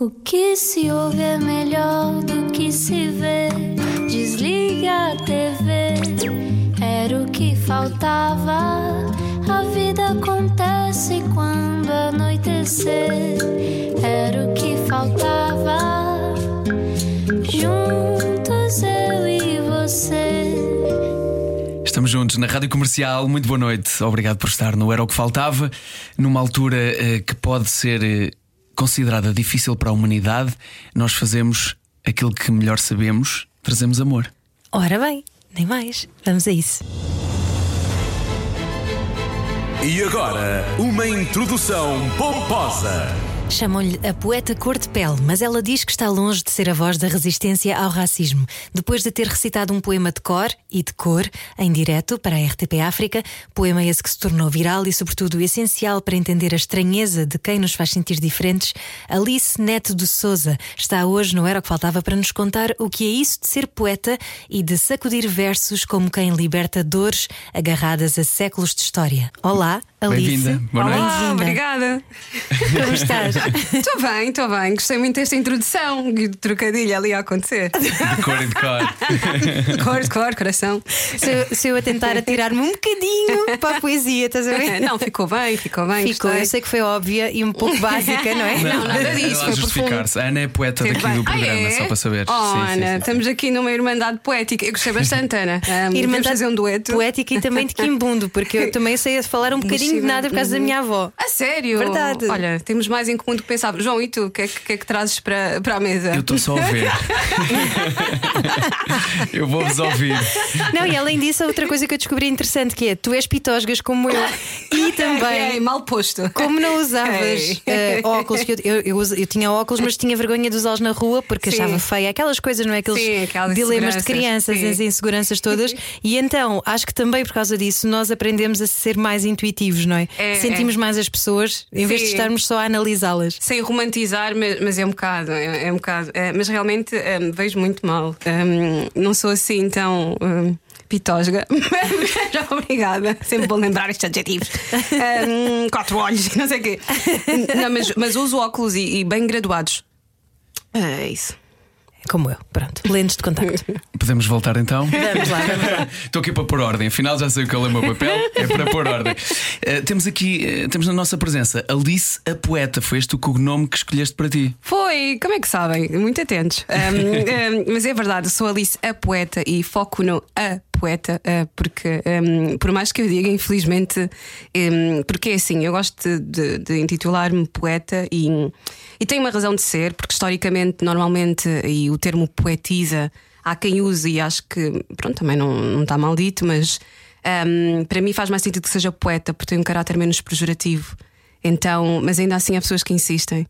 O que se ouve é melhor do que se vê. Desliga a TV, era o que faltava. A vida acontece quando anoitecer, era o que faltava. Juntos eu e você. Estamos juntos na Rádio Comercial. Muito boa noite. Obrigado por estar no Era o que Faltava, numa altura eh, que pode ser eh, considerada difícil para a humanidade. Nós fazemos aquilo que melhor sabemos, trazemos amor. Ora bem, nem mais. Vamos a isso. E agora, uma introdução pomposa. Chamam-lhe a poeta cor de pele, mas ela diz que está longe de ser a voz da resistência ao racismo. Depois de ter recitado um poema de cor e de cor, em direto, para a RTP África, poema esse que se tornou viral e, sobretudo, essencial para entender a estranheza de quem nos faz sentir diferentes, Alice Neto de Souza está hoje no Era o que Faltava para nos contar o que é isso de ser poeta e de sacudir versos como quem liberta dores agarradas a séculos de história. Olá. Bem-vinda. Boa noite. Olá, obrigada. Como estás? Estou bem, estou bem. Gostei muito desta introdução e de trocadilho ali a acontecer. De cor e de cor. Cor, cor, coração. Se eu, se eu a tentar atirar-me um bocadinho para a poesia, estás a ver? Não, ficou bem, ficou bem. Ficou, gostei. eu sei que foi óbvia e um pouco básica, não é? Não, nada disso, ela foi justificar-se. A Ana é poeta daqui bem. do programa, Ah, é? só para saber. Oh, Sim, sim, Ana, sim. estamos aqui numa irmandade poética. Eu gostei bastante, Ana. Um, Irmandade fazer um dueto. poética e também de quimbundo, porque eu também sei falar um bocadinho de nada por causa da minha avó. A sério? Verdade. Olha, temos mais em comum do que pensava. João, e tu? O que é que, que é que trazes para, para a mesa? Eu estou só a ver. eu vou-vos ouvir. Não, e além disso, outra coisa que eu descobri interessante que é tu és pitosgas como eu e Ei, também. mal posto. Como não usavas eh, óculos, que eu, eu, eu, eu tinha óculos, mas tinha vergonha de usá-los na rua porque Sim. achava feia. Aquelas coisas, não é? Aqueles Sim, aquelas dilemas de crianças, Sim. as inseguranças todas. E então, acho que também por causa disso, nós aprendemos a ser mais intuitivos, não é? É, Sentimos é. mais as pessoas em vez de Sim. estarmos só a analisá-las. Sem romantizar, mas, mas é um bocado, é, é um bocado. É, mas realmente hum, vejo muito mal. Hum, não sou assim tão hum, pitosga. Já obrigada. Sempre vou lembrar estes adjetivos. Hum, quatro olhos, não sei o quê. Não, mas, mas uso óculos e, e bem graduados. É isso. Como eu, pronto. Lentes de contacto. Podemos voltar então? Vamos lá, vamos lá. Estou aqui para pôr ordem, afinal já sei o que é o meu papel, é para pôr ordem. Eh, temos aqui, eh, temos na nossa presença Alice a Poeta, foi este o cognome que escolheste para ti. Foi, como é que sabem? Muito atentos. Um, um, mas é verdade, sou Alice a poeta e foco no a poeta, uh, porque um, por mais que eu diga, infelizmente, um, porque é assim, eu gosto de, de- de intitular-me poeta e, e tem uma razão de ser, porque historicamente, normalmente, e o termo poetisa, há quem use e acho que, pronto, também não, não está mal dito, mas um, para mim faz mais sentido que seja poeta, porque tem um caráter menos pejorativo. Então, mas ainda assim há pessoas que insistem.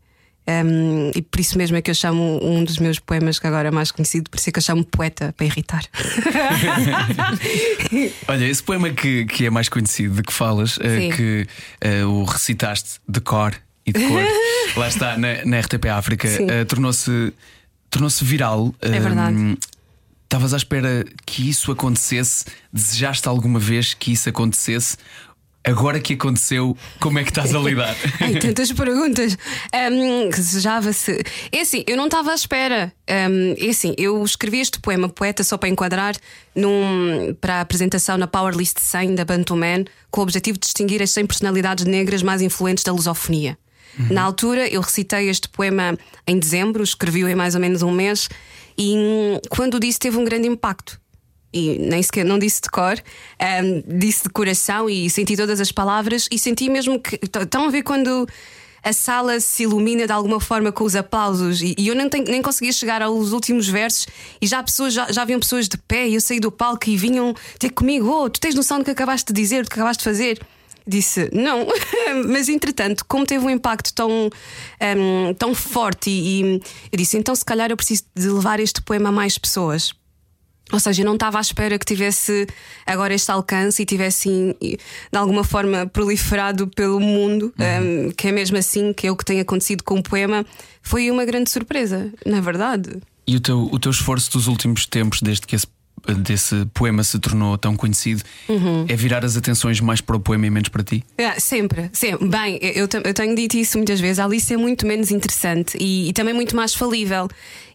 Um, e por isso mesmo é que eu chamo um dos meus poemas que agora é mais conhecido, por isso é que eu chamo poeta para irritar. Olha, esse poema que, que é mais conhecido, de que falas, Sim. que eh, o recitaste de cor e de cor, lá está, na, na RTP África, eh, tornou-se tornou-se viral. É verdade. Hum, Estavas à espera que isso acontecesse? Desejaste alguma vez que isso acontecesse? Agora que aconteceu, como é que estás a lidar? Ai, tantas perguntas. Um, Desejava-se. É assim, eu não estava à espera. Um, é assim, eu escrevi este poema, poeta, só para enquadrar num, para a apresentação na Power List 100 da Bantu Man, com o objetivo de distinguir as 100 personalidades negras mais influentes da lusofonia. Na altura, eu recitei este poema em dezembro, escrevi-o em mais ou menos um mês, e hum, quando disse, teve um grande impacto e nem sequer não disse de cor, ahm, disse de coração e senti todas as palavras e senti mesmo que. Estão a ver quando a sala se ilumina de alguma forma com os aplausos e, e eu tenho- nem conseguia chegar aos últimos versos e já pessoas já, já haviam pessoas de pé e eu saí do palco e vinham ter comigo, oh, tu tens noção do que acabaste de dizer, do que acabaste de fazer. Disse não, mas entretanto, como teve um impacto tão, ahm, tão forte, e, e eu disse: então, se calhar eu preciso de levar este poema a mais pessoas. Ou seja, eu não estava à espera que tivesse agora este alcance e tivesse de alguma forma proliferado pelo mundo, um, que é mesmo assim que é o que tem acontecido com o poema. Foi uma grande surpresa, na verdade. E o teu, o teu esforço dos últimos tempos, desde que esse desse poema se tornou tão conhecido, é virar as atenções mais para o poema e menos para ti? É, sempre, sempre. Bem, eu, eu tenho dito isso muitas vezes. A Alice é muito menos interessante e, e também muito mais falível.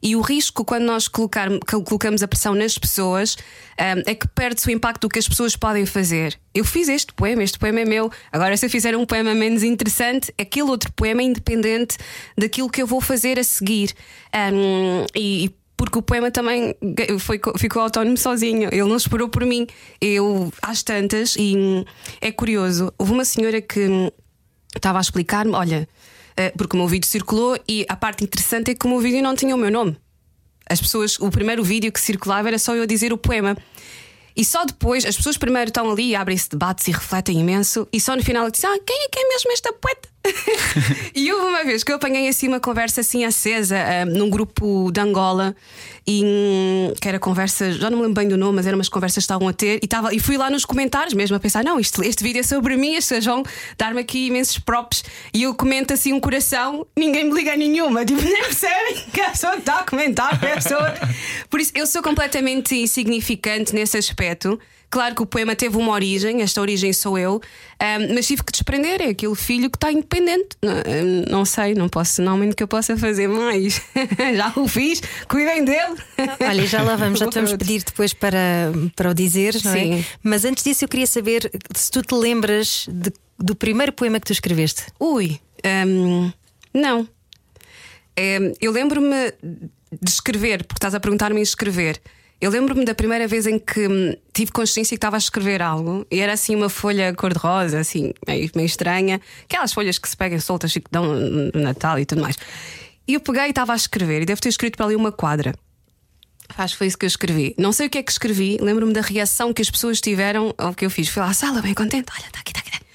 E o risco, quando nós colocar, colocamos a pressão nas pessoas, ahm, é que perde-se o impacto do que as pessoas podem fazer. Eu fiz este poema, este poema é meu. Agora, se eu fizer um poema menos interessante, aquele outro poema é independente daquilo que eu vou fazer a seguir. E, e porque o poema também foi, ficou autónomo sozinho, ele não esperou por mim. Eu, às tantas, e hum, é curioso, houve uma senhora que hum, estava a explicar-me: olha, eh, porque o meu vídeo circulou e a parte interessante é que o meu vídeo não tinha o meu nome. As pessoas, o primeiro vídeo que circulava era só eu dizer o poema. E só depois, as pessoas primeiro estão ali, abrem-se debates e refletem imenso, e só no final dizem: Ah, quem é que é mesmo esta poeta? e houve uma vez que eu apanhei assim uma conversa assim acesa ah, num grupo de Angola, e hum, que era conversa, já não me lembro bem do nome, mas eram umas conversas que estavam a ter, e, tava, e fui lá nos comentários mesmo a pensar: Não, isto, este vídeo é sobre mim, as pessoas vão dar-me aqui imensos props, e eu comento assim um coração, ninguém me liga nenhuma, tipo, nem percebem que a pessoa está a comentar, a pessoa. Por isso, eu sou completamente insignificante nesse aspecto. Claro que o poema teve uma origem, esta origem sou eu, ahm, mas tive que desprender, é aquele filho que está independente. Não, não sei, não posso, não há muito que eu possa fazer mais. Já o fiz, cuidem dele. Olha, já lá vamos, já te vamos pedir depois para, para o dizer, não é? Sim. Mas antes disso, eu queria saber se tu te lembras de- do primeiro poema que tu escreveste. Ui, ahm, não. Ahm, eu lembro-me de escrever, porque estás a perguntar-me em escrever. Eu lembro-me da primeira vez em que hum, tive consciência que estava a escrever algo e era assim uma folha cor-de-rosa, assim, meio, meio estranha, aquelas folhas que se pegam soltas e que dão no Natal e tudo mais. E eu peguei e estava a escrever e devo ter escrito para ali uma quadra. Acho que foi isso que eu escrevi. Não sei o que é que escrevi, lembro-me da reação que as pessoas tiveram ao que eu fiz. Fui lá à sala, bem contente. Olha, está aqui, está. Tá aqui.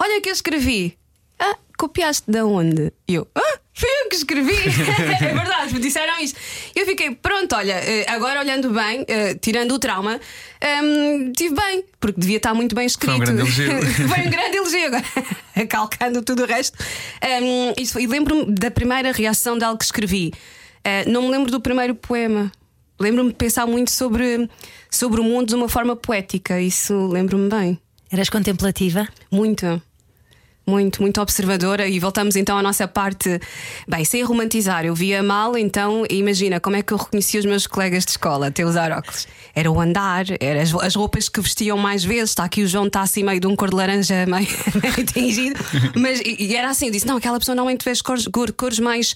Olha o que eu escrevi. Ah, copiaste de onde? E eu, ah, fui eu que escrevi. é verdade, me disseram isso. Eu fiquei, pronto, olha, eh, agora olhando bem, eh, tirando o trauma, hum, tive bem, porque devia estar muito bem escrito. um grande elogio. foi um grande elogio, agora, calcando tudo o resto. Isso foi- e lembro-me da primeira reação de algo que escrevi. Eh, não me lembro do primeiro poema. Lembro-me de pensar muito sobre, sobre o mundo de uma forma poética. Isso lembro-me bem. Eras contemplativa? Muito. Muito, muito observadora. E voltamos então à nossa parte. Bem, sem romantizar, eu via mal, então imagina como é que eu reconhecia os meus colegas de escola até usar óculos. Era o andar, era as, as roupas que vestiam mais vezes. Está aqui o João, está assim meio de um cor de laranja meio, tingido. Mas e, e era assim: eu disse, não, aquela pessoa normalmente veste cores, cor- cores mais,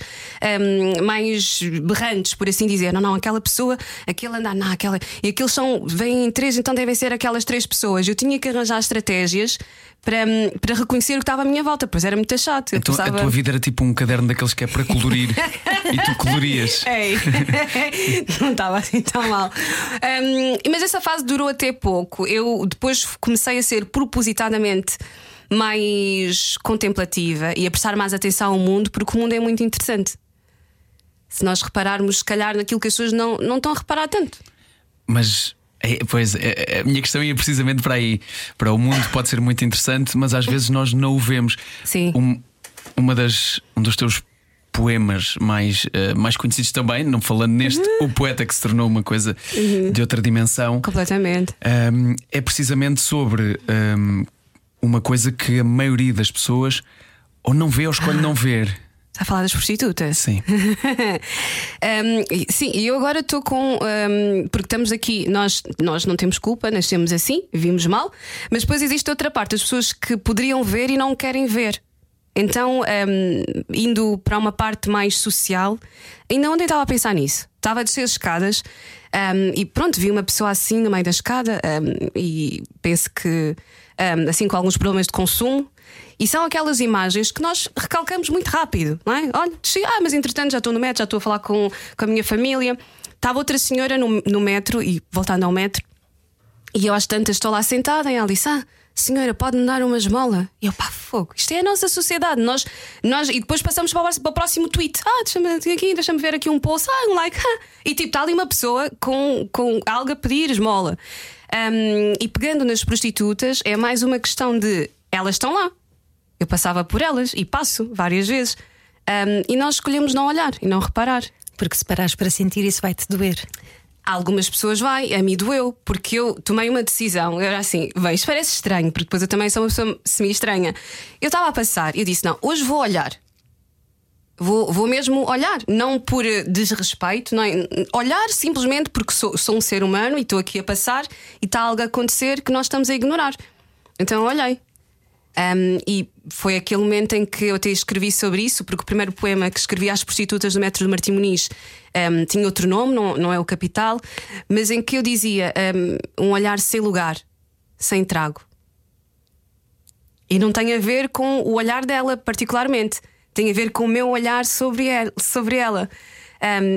hum, mais berrantes, por assim dizer. Não, não, aquela pessoa, aquele andar, não, aquela. E aqueles são, vêm três, então devem ser aquelas três pessoas. Eu tinha que arranjar estratégias para, para reconhecer o que estava à minha volta, pois era muito chato. Então, A tua vida era tipo um caderno daqueles que é para colorir e tu colorias. Ei, não estava assim tão mal. Hum, mas essa fase durou até pouco. Eu depois comecei a ser propositadamente mais contemplativa e a prestar mais atenção ao mundo, porque o mundo é muito interessante. Se nós repararmos, se calhar, naquilo que as pessoas não, não estão a reparar tanto. Mas. É, pois, é, a minha questão ia precisamente para aí. Para o mundo pode ser muito interessante, mas às vezes nós não o vemos. Sim. Um, uma das, um dos teus poemas mais, eh, mais conhecidos também, não falando neste, Uhum. o poeta que se tornou uma coisa de outra dimensão. Completamente. Um, é precisamente sobre um, uma coisa que a maioria das pessoas ou não vê ou escolhe não ver. Está a falar das prostitutas? Sim. Um, sim, e eu agora estou com. um, porque estamos aqui, nós, nós não temos culpa, nascemos assim, vimos mal, mas depois existe outra parte, as pessoas que poderiam ver e não querem ver. Então, um, indo para uma parte mais social, ainda ontem estava a pensar nisso. Estava a descer as escadas e pronto, vi uma pessoa assim no meio da escada e penso que, assim, com alguns problemas de consumo. E são aquelas imagens que nós recalcamos muito rápido, não é? Olha, ah, mas entretanto já estou no metro, já estou a falar com, com a minha família. Estava outra senhora no, no metro, e voltando ao metro, e eu às tantas estou lá sentada e ela disse: Ah, senhora, pode-me dar uma esmola? E eu, pá, fogo, isto é a nossa sociedade. Nós, nós, e depois passamos para o, para o próximo tweet: Ah, deixa-me aqui, deixa-me ver aqui um post, ah, um like. ah." E tipo, está ali uma pessoa com, com algo a pedir esmola. Um, e pegando nas prostitutas, é mais uma questão de elas estão lá. Eu passava por elas e passo várias vezes. Um, e nós escolhemos não olhar e não reparar. Porque se parares para sentir, isso vai-te doer. Algumas pessoas vai, a mim doeu, porque eu tomei uma decisão. Eu era assim, bem, isto parece estranho, porque depois eu também sou uma pessoa semi-estranha. Eu estava a passar e eu disse: não, hoje vou olhar. Vou, vou mesmo olhar, não por desrespeito, não é? olhar simplesmente porque sou, sou um ser humano e estou aqui a passar e está algo a acontecer que nós estamos a ignorar. Então olhei. Um, e foi aquele momento em que eu até escrevi sobre isso, porque o primeiro poema que escrevi às prostitutas do metro de Martim Muniz um, tinha outro nome, não, não é o Capital, mas em que eu dizia um, um olhar sem lugar, sem trago. E não tem a ver com o olhar dela, particularmente, tem a ver com o meu olhar sobre ela. Sobre ela.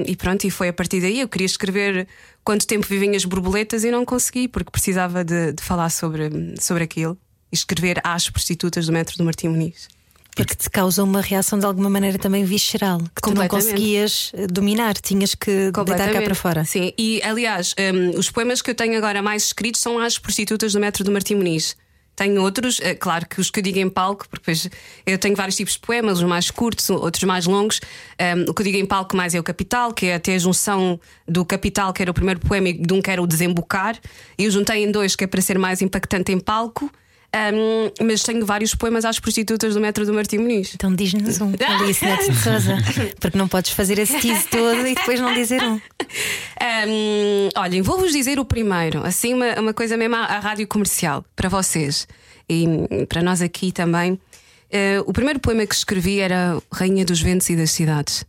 e pronto, e foi a partir daí. Eu queria escrever quanto tempo vivem as borboletas e não consegui, porque precisava de, de falar sobre, sobre aquilo escrever às prostitutas do metro do Martim Muniz. Porque te causa uma reação de alguma maneira também visceral, que tu não conseguias eh, dominar, tinhas que deitar cá para fora. Sim, e aliás, um, os poemas que eu tenho agora mais escritos são às prostitutas do metro do Martim Muniz. Tenho outros, é, claro que os que eu digo em palco, porque depois eu tenho vários tipos de poemas, uns mais curtos, outros mais longos. Um, o que eu digo em palco mais é o Capital, que é até a junção do Capital, que era o primeiro poema, e de um que era o Desembocar. E eu juntei em dois, que é para ser mais impactante em palco. Um, mas tenho vários poemas às prostitutas do metro do Martim Muniz. Então diz-nos um, Alice de Souza, porque não podes fazer esse tease todo e depois não dizer um. um olhem, vou-vos dizer o primeiro, assim, uma, uma coisa mesmo à, à rádio comercial, para vocês e para nós aqui também. Uh, o primeiro poema que escrevi era Rainha dos Ventos e das Cidades.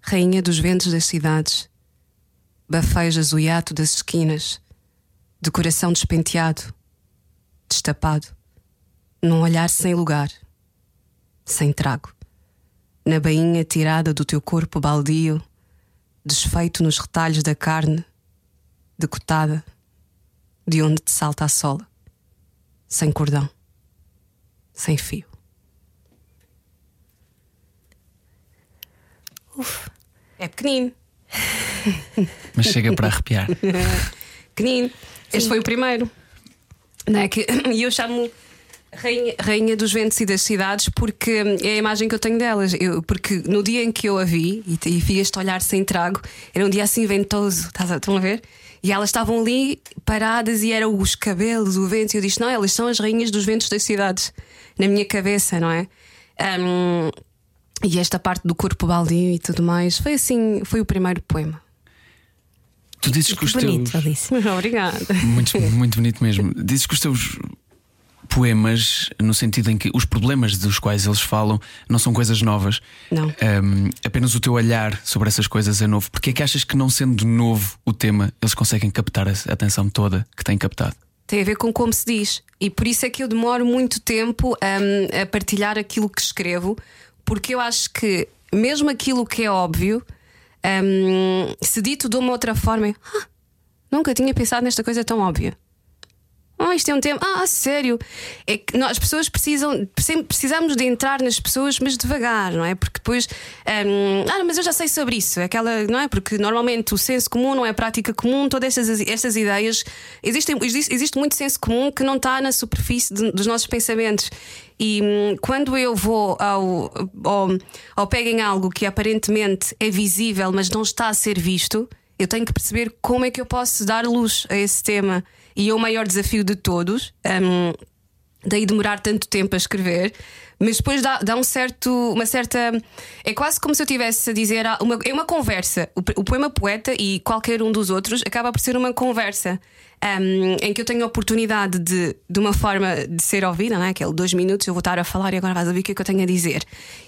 Rainha dos Ventos das Cidades bafejas o hiato das esquinas, de coração despenteado, destapado, num olhar sem lugar, sem trago, na bainha tirada do teu corpo baldio, desfeito nos retalhos da carne, decotada, de onde te salta a sola, sem cordão, sem fio. Uf. É pequenino. Mas chega para arrepiar. Pequenino. Este foi o primeiro. Não é? que, e eu chamo rainha, rainha dos ventos e das cidades porque é a imagem que eu tenho delas. Eu, porque no dia em que eu a vi e, e vi este olhar sem trago, era um dia assim ventoso. Estão a ver? E elas estavam ali paradas e eram os cabelos, o vento. E eu disse: Não, elas são as rainhas dos ventos das cidades. Na minha cabeça, não é? Um, e esta parte do corpo baldio e tudo mais foi assim, foi o primeiro poema. Tu dizes que os bonito, teus. Alice. Obrigada. Muito, muito bonito mesmo. Dizes que os teus poemas, no sentido em que os problemas dos quais eles falam não são coisas novas. Não. Um, apenas o teu olhar sobre essas coisas é novo. Porque é que achas que, não sendo novo o tema, eles conseguem captar a atenção toda que têm captado? Tem a ver com como se diz. E por isso é que eu demoro muito tempo um, a partilhar aquilo que escrevo, porque eu acho que, mesmo aquilo que é óbvio, um, se dito de uma outra forma, ah, nunca tinha pensado nesta coisa tão óbvia. Ah, isto é um tema. Ah, sério. É que nós, as pessoas precisam. Precisamos de entrar nas pessoas, mas devagar, não é? Porque depois. Um, ah, mas eu já sei sobre isso. É aquela, não é? Porque normalmente o senso comum não é prática comum. Todas estas, estas ideias. Existem, existe, existe muito senso comum que não está na superfície de, dos nossos pensamentos. E hum, quando eu vou ao, ao, ao pego em algo que aparentemente é visível, mas não está a ser visto, eu tenho que perceber como é que eu posso dar luz a esse tema. E é o maior desafio de todos. Um, daí demorar tanto tempo a escrever, mas depois dá, dá um certo, uma certa. É quase como se eu estivesse a dizer. Uma, é uma conversa. O, o, poema poeta e qualquer um dos outros acaba por ser uma conversa. Um, em que eu tenho a oportunidade de, de uma forma de ser ouvida, não é? aquele dois minutos eu vou estar a falar e agora vais ouvir o que é que eu tenho a dizer.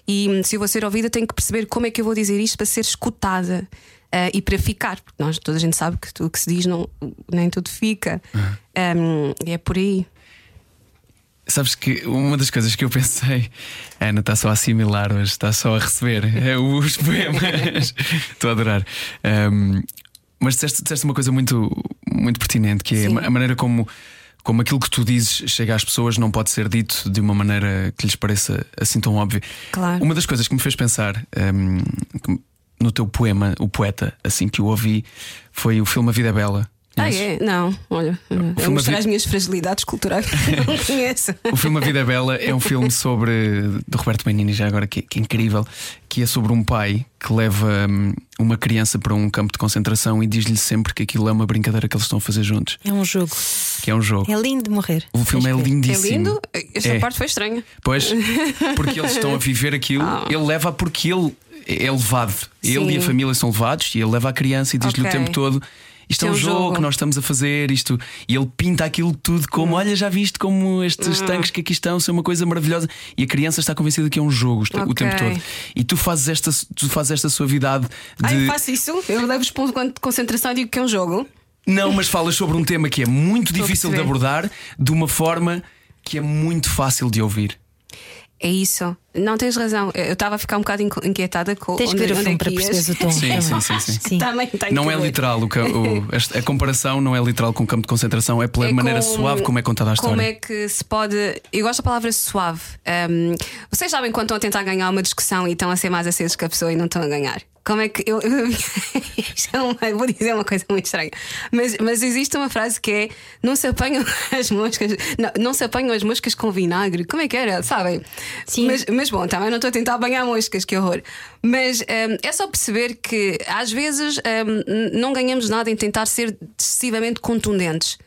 E hum, se eu vou ser ouvida, tenho que perceber como é que eu vou dizer isto para ser escutada. Uh, e para ficar, porque nós, toda a gente sabe que o que se diz não, nem tudo fica. Uhum. Um, e é por aí. Sabes que uma das coisas que eu pensei, Ana está só a assimilar hoje, está só a receber é os poemas. Estou a adorar. Um, mas disseste, disseste, uma coisa muito, muito pertinente, que é Sim. a maneira como, como aquilo que tu dizes chega às pessoas não pode ser dito de uma maneira que lhes pareça assim tão óbvio. Claro. Uma das coisas que me fez pensar um, no teu poema, o poeta, assim que o ouvi, foi o filme A Vida é Bela Ah, é? Não, olha, eu filme mostrar vi- as minhas fragilidades culturais. não conheço. O filme A Vida é Bela é um filme sobre. do Roberto Benini, já agora, que, que é incrível, que é sobre um pai que leva hum, uma criança para um campo de concentração e diz-lhe sempre que aquilo é uma brincadeira que eles estão a fazer juntos, É um jogo. que é um jogo. É lindo de morrer. O filme é ver. É lindíssimo. lindo? Esta É. parte foi estranha. Pois, porque eles estão a viver aquilo, ele leva porque ele é levado. Ele Sim. e a família são levados e ele leva a criança e diz-lhe Ok. o tempo todo. Isto é um, É um jogo, jogo. que nós estamos a fazer, isto. E ele pinta aquilo tudo como: Hum. olha, já viste como estes tanques que aqui estão são uma coisa maravilhosa. E a criança está convencida que é um jogo o Ok. tempo todo. E tu fazes esta, tu fazes esta suavidade Ah, eu de. faço isso? Eu levo-os para um de concentração e digo que é um jogo. Não, mas falas sobre um tema que é muito difícil de abordar de uma forma que é muito fácil de ouvir. É isso. Não tens razão. Eu estava a ficar um bocado inquietada com Tens que onde, ver o onde filme é para perceberes o tom. Sim, também. sim, sim, sim. Sim. Também tem Não é ver. literal, o, o- a, a comparação não é literal com o campo de concentração, é pela É maneira com- suave como é contada a história. Como é que se pode. Eu gosto da palavra suave. Um, vocês sabem quando estão a tentar ganhar uma discussão e estão a ser mais acesos que a pessoa e não estão a ganhar? Como é que. Eu, é vou dizer uma coisa muito estranha. Mas, mas existe uma frase que é: não se apanham as moscas. Não, não se apanham as moscas com vinagre. Como é que era? Sabem? Sim. Mas, mas bom, também não estou a tentar apanhar moscas, que horror. Mas um, é só perceber que às vezes um, não ganhamos nada em tentar ser excessivamente contundentes.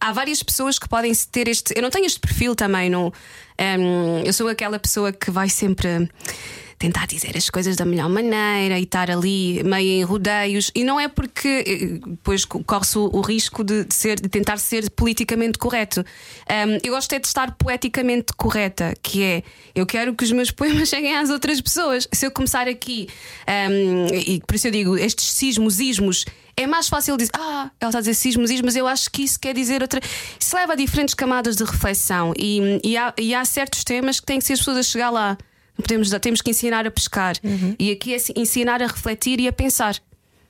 Há várias pessoas que podem ter este. Eu não tenho este perfil também. No, um, eu sou aquela pessoa que vai sempre tentar dizer as coisas da melhor maneira e estar ali meio em rodeios e não é porque eh, depois co- corre-se o, risco de, de ser, de tentar ser politicamente correto. Um, eu gosto é de estar poeticamente correta, que é eu quero que os meus poemas cheguem às outras pessoas. Se eu começar aqui, um, e por isso eu digo, estes sismos, ismos. É mais fácil dizer, ah, ela está a dizer sismos, ismos, eu acho que isso quer dizer outra. Isso leva a diferentes camadas de reflexão e, e, há, e há certos temas que têm que ser as pessoas a chegar lá. Não Podemos, temos que ensinar a pescar. E aqui é ensinar a refletir e a pensar.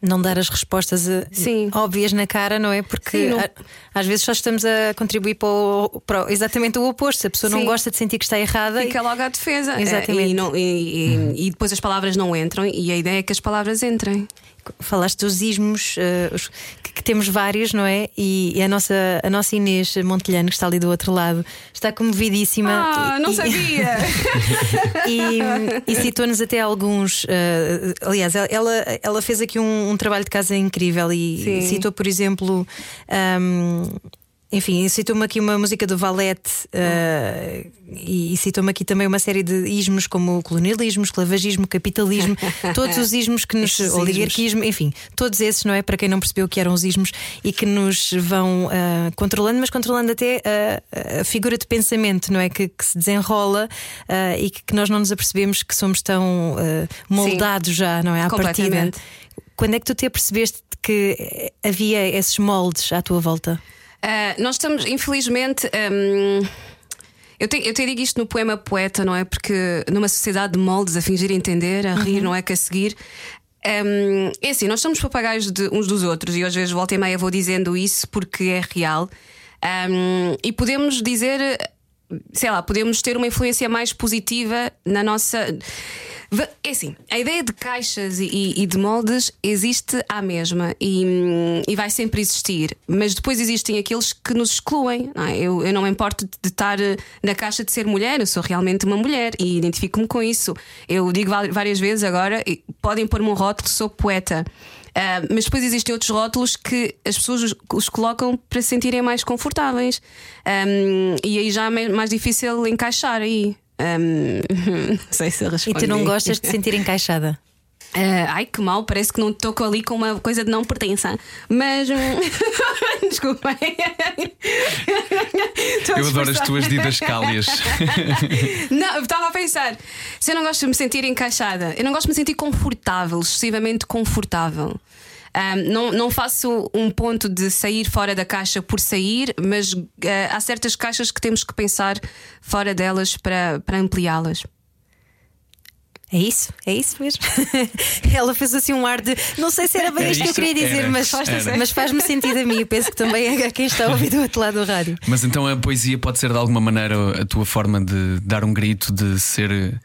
Não dar as respostas eh, Sim. óbvias na cara, não é? Porque Sim, não- às vezes só estamos a contribuir para, o- para exatamente o oposto. Se a pessoa não Sim. gosta de sentir que está errada, Fica logo à defesa. Exatamente. E, não- e- e- e depois as palavras não entram, e a ideia é que as palavras entrem. Falaste dos ismos, eh, os- que, que temos vários, não é? E, e a, nossa, a nossa Inês Montelhano, que está ali do outro lado, está comovidíssima. Ah, e- não sabia! E, e citou-nos até alguns. eh, aliás, ela, ela fez aqui um, um trabalho de casa incrível e Sim. citou, por exemplo. ahm, enfim, citou-me aqui uma música do Valete eh, e, e citou-me aqui também uma série de ismos como colonialismo, esclavagismo, capitalismo, todos os ismos que nos. Oligarquismo, enfim, todos esses, não é? Para quem não percebeu o que eram os ismos e que nos vão ah, controlando, mas controlando até ah, a figura de pensamento, não é? Que, que se desenrola e que, que nós não nos apercebemos que somos tão moldados já, não é? À partida. Completamente. Quando é que tu te apercebeste que havia esses moldes à tua volta? Uh, nós estamos, infelizmente. um, eu, te, eu te digo isto no poema Poeta, não é? Porque numa sociedade de moldes a fingir entender, a rir, não é? Que a seguir. Um, é assim, nós somos papagaios de uns dos outros e às vezes volta e meia vou dizendo isso porque é real. Um, e podemos dizer, sei lá, podemos ter uma influência mais positiva na nossa. É assim, a ideia de caixas e, e- de moldes existe à mesma e, e vai sempre existir, mas depois existem aqueles que nos excluem. não é? Eu, eu não me importo de estar eh, na caixa de ser mulher, eu sou realmente uma mulher e identifico-me com isso. Eu digo várias vezes agora: podem pôr-me um rótulo, sou poeta. Ah, mas depois existem outros rótulos que as pessoas os, os colocam para se sentirem mais confortáveis. Ahm, e aí já é mais difícil encaixar aí. Ahm, não sei se eu E respondi. tu não gostas de sentir encaixada? Ah, ai que mal, parece que não estou ali com uma coisa de não pertença. Mas. hum, Desculpem. Estou a Eu adoro as tuas didascálias. Não, eu estava a pensar. Se eu não gosto de me sentir encaixada, eu não gosto de me sentir confortável, excessivamente confortável. Ahm, não, não faço um ponto de sair fora da caixa por sair, mas ah, há certas caixas que temos que pensar fora delas para, para ampliá-las. É isso, é isso mesmo. Ela fez assim um ar de. Não sei se era bem Era isto que eu queria dizer, Era, mas, mas faz-me sentido a mim. Eu penso que também é quem está a ouvir do outro lado do rádio. Mas então a poesia pode ser de alguma maneira a tua forma de dar um grito, de ser.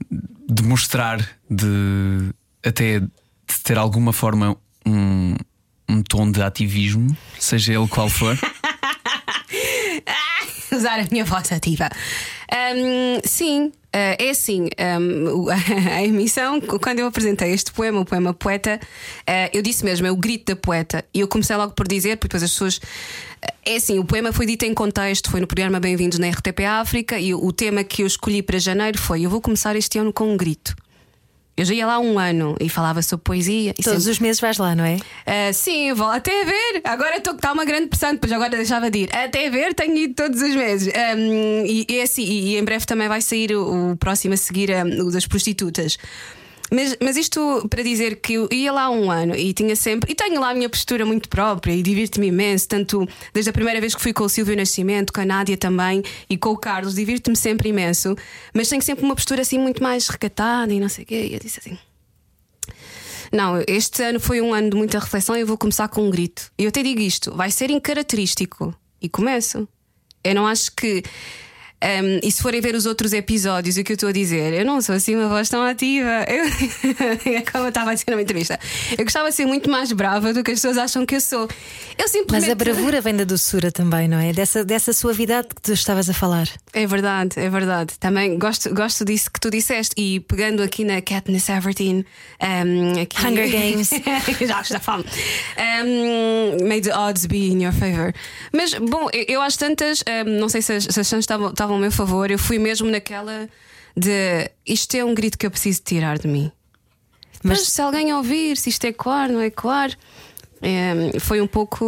de mostrar, de até de ter alguma forma um, um tom de ativismo, seja ele qual for? Usar a minha voz ativa. Um, sim, Uh, é assim, um, a emissão, quando eu apresentei este poema, o poema Poeta, uh, eu disse mesmo, é o grito da poeta. E eu comecei logo por dizer, porque depois as pessoas. Uh, é assim, o poema foi dito em contexto, foi no programa Bem-vindos na RTP África, e o tema que eu escolhi para janeiro foi: Eu vou começar este ano com um grito. Eu já ia lá um ano e falava sobre poesia. Todos sempre... os meses vais lá, não é? Uh, sim, vou até ver. Agora está uma grande pressão, depois agora deixava de ir. Até ver, tenho ido todos os meses. Um, e, e, assim, e, em breve também vai sair o, o próximo a seguir um, o das prostitutas. Mas, mas isto para dizer que eu ia lá um ano e tinha sempre. E tenho lá a minha postura muito própria e divirto-me imenso, tanto desde a primeira vez que fui com o Silvio Nascimento, com a Nádia também e com o Carlos, divirto-me sempre imenso, mas tenho sempre uma postura assim muito mais recatada e não sei o quê. E eu disse assim. Não, este ano foi um ano de muita reflexão e eu vou começar com um grito. E eu até digo isto: vai ser incaracterístico. E começo. Eu não acho que um, e se forem ver os outros episódios, o que eu estou a dizer, eu não sou assim uma voz tão ativa. Eu, como eu estava a dizer numa entrevista, eu gostava de ser muito mais brava do que as pessoas acham que eu sou. Eu simplesmente... Mas a bravura vem da doçura também, não é? Dessa, dessa suavidade que tu estavas a falar. É verdade, é verdade. Também gosto, gosto disso que tu disseste. E pegando aqui na Katniss Everdeen, um, aqui... Hunger Games. já está fome. Um, may the odds be in your favor. Mas, bom, eu, eu acho tantas, um, não sei se as, se as chances estavam ao meu favor, eu fui mesmo naquela de isto é um grito que eu preciso tirar de mim. Mas, Mas se alguém ouvir, se isto é claro, não é claro. É, foi um pouco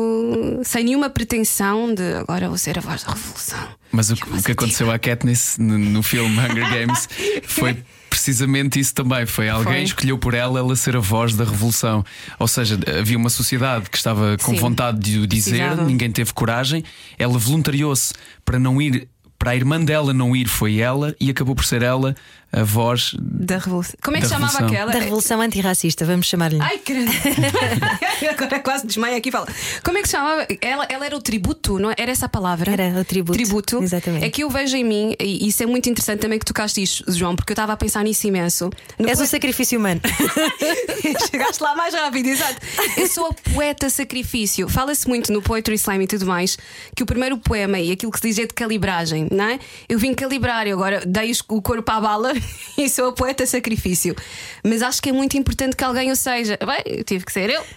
sem nenhuma pretensão de agora vou ser a voz da revolução. Mas o, o que aconteceu à Katniss no, no filme Hunger Games foi precisamente isso também. Foi alguém foi. escolheu por ela ela ser a voz da revolução. Ou seja, havia uma sociedade que estava com Sim, vontade de o dizer, precisava. ninguém teve coragem. Ela voluntariou-se para não ir para a irmã dela não ir, foi ela e acabou por ser ela a voz da revolução. Como é que chamava revolução. aquela? Da revolução antirracista, vamos chamar-lhe. Ai, caramba! Agora quase desmaia aqui e fala. Como é que se chamava? Ela, ela era o tributo, não é? Era essa a palavra? Era o tributo. Tributo. Exatamente. É que eu vejo em mim, e isso é muito interessante também que tocaste isto, João, porque eu estava a pensar nisso imenso. No És poeta... um sacrifício humano. Chegaste lá mais rápido, exato. Eu sou a poeta sacrifício. Fala-se muito no Poetry Slam e tudo mais que o primeiro poema e aquilo que se diz é de calibragem, não é? Eu vim calibrar e agora dei o corpo à bala e sou a poeta sacrifício. Mas acho que é muito importante que alguém o seja. Bem, tive que ser eu.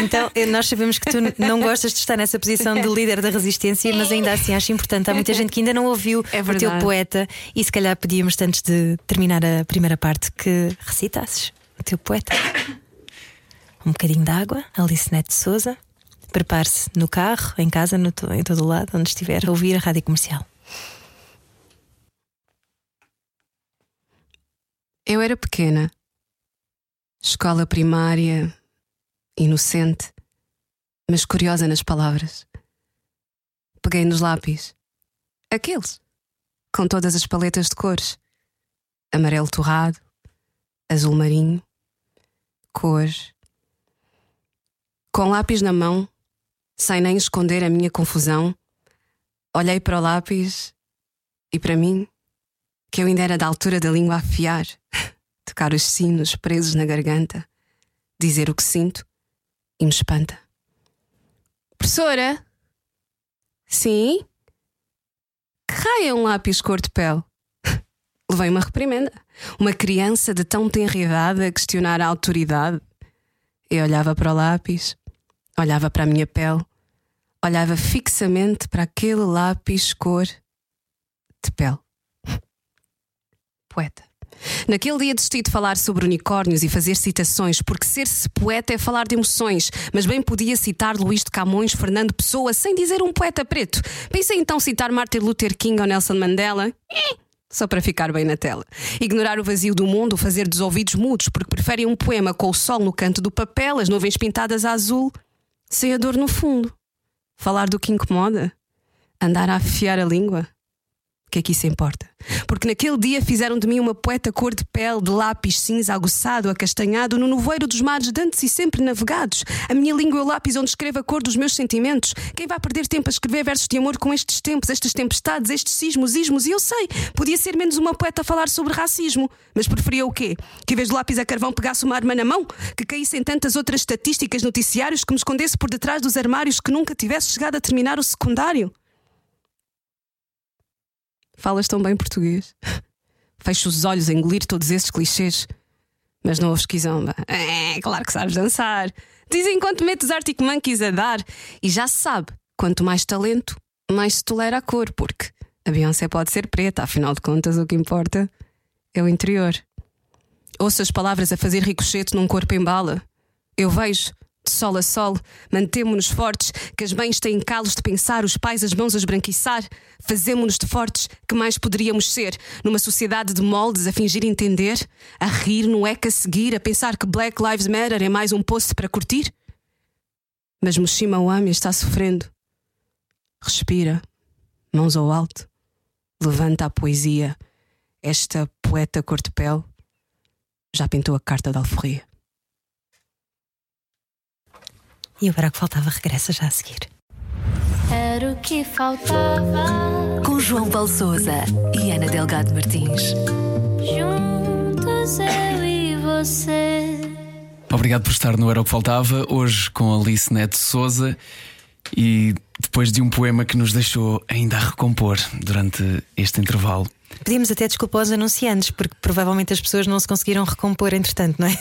Então, nós sabemos que tu não gostas de estar nessa posição de líder da resistência, mas ainda assim acho importante. Há muita gente que ainda não ouviu é o teu poeta e se calhar pedíamos antes de terminar a primeira parte que recitasses o teu poeta. Um bocadinho de água, Alice Neto Souza. Prepare-se no carro, em casa, no, em todo o lado, onde estiver, a ouvir a rádio comercial. Eu era pequena, escola primária, inocente, mas curiosa nas palavras. Peguei nos lápis, aqueles, com todas as paletas de cores: amarelo torrado, azul marinho, cores. Com lápis na mão, sem nem esconder a minha confusão, olhei para o lápis e para mim que eu ainda era da altura da língua a afiar, tocar os sinos presos na garganta, dizer o que sinto e me espanta. Professora? Sim? Que raio é um lápis cor de pele? Levei uma reprimenda. Uma criança de tão tenra idade a questionar a autoridade. Eu olhava para o lápis, olhava para a minha pele, olhava fixamente para aquele lápis cor de pele poeta. Naquele dia decidi de falar sobre unicórnios e fazer citações, porque ser-se poeta é falar de emoções, mas bem podia citar Luís de Camões, Fernando Pessoa, sem dizer um poeta preto. Pensei então citar Martin Luther King ou Nelson Mandela. Só para ficar bem na tela. Ignorar o vazio do mundo, fazer dos ouvidos mudos, porque preferem um poema com o sol no canto do papel, as nuvens pintadas a azul, sem a dor no fundo. Falar do que incomoda. Andar a afiar a língua. Que é que isso importa? Porque naquele dia fizeram de mim uma poeta cor de pele, de lápis cinza, aguçado, acastanhado, no nevoeiro dos mares dantes e sempre navegados. A minha língua é o lápis onde escrevo a cor dos meus sentimentos. Quem vai perder tempo a escrever versos de amor com estes tempos, estas tempestades, estes sismos, ismos? E eu sei, podia ser menos uma poeta a falar sobre racismo. Mas preferia o quê? Que em vez de lápis a carvão pegasse uma arma na mão? Que caíssem tantas outras estatísticas, noticiários, que me escondesse por detrás dos armários que nunca tivesse chegado a terminar o secundário? Falas tão bem português. Fecho os olhos a engolir todos esses clichês. Mas não ouves quizomba. É, claro que sabes dançar. Dizem enquanto metes Arctic Monkeys a dar. E já se sabe, quanto mais talento, mais se tolera a cor, porque a Beyoncé pode ser preta, afinal de contas, o que importa é o interior. Ouço as palavras a fazer ricochete num corpo em bala. Eu vejo sol a sol, mantemo-nos fortes, que as mães têm calos de pensar, os pais as mãos a esbranquiçar. Fazemo-nos de fortes, que mais poderíamos ser? Numa sociedade de moldes a fingir entender? A rir no eco a seguir, a pensar que Black Lives Matter é mais um post para curtir? Mas Mushima Wami está sofrendo. Respira, mãos ao alto, levanta a poesia. Esta poeta cor de pele já pintou a carta da alforria. E agora que faltava regressa já a seguir. Era o que faltava. Com João Paulo Souza e Ana Delgado Martins. Juntos eu e você. Obrigado por estar no Era o que Faltava, hoje com Alice Neto Souza e depois de um poema que nos deixou ainda a recompor durante este intervalo. Pedimos até desculpa aos anunciantes, porque provavelmente as pessoas não se conseguiram recompor entretanto, não é?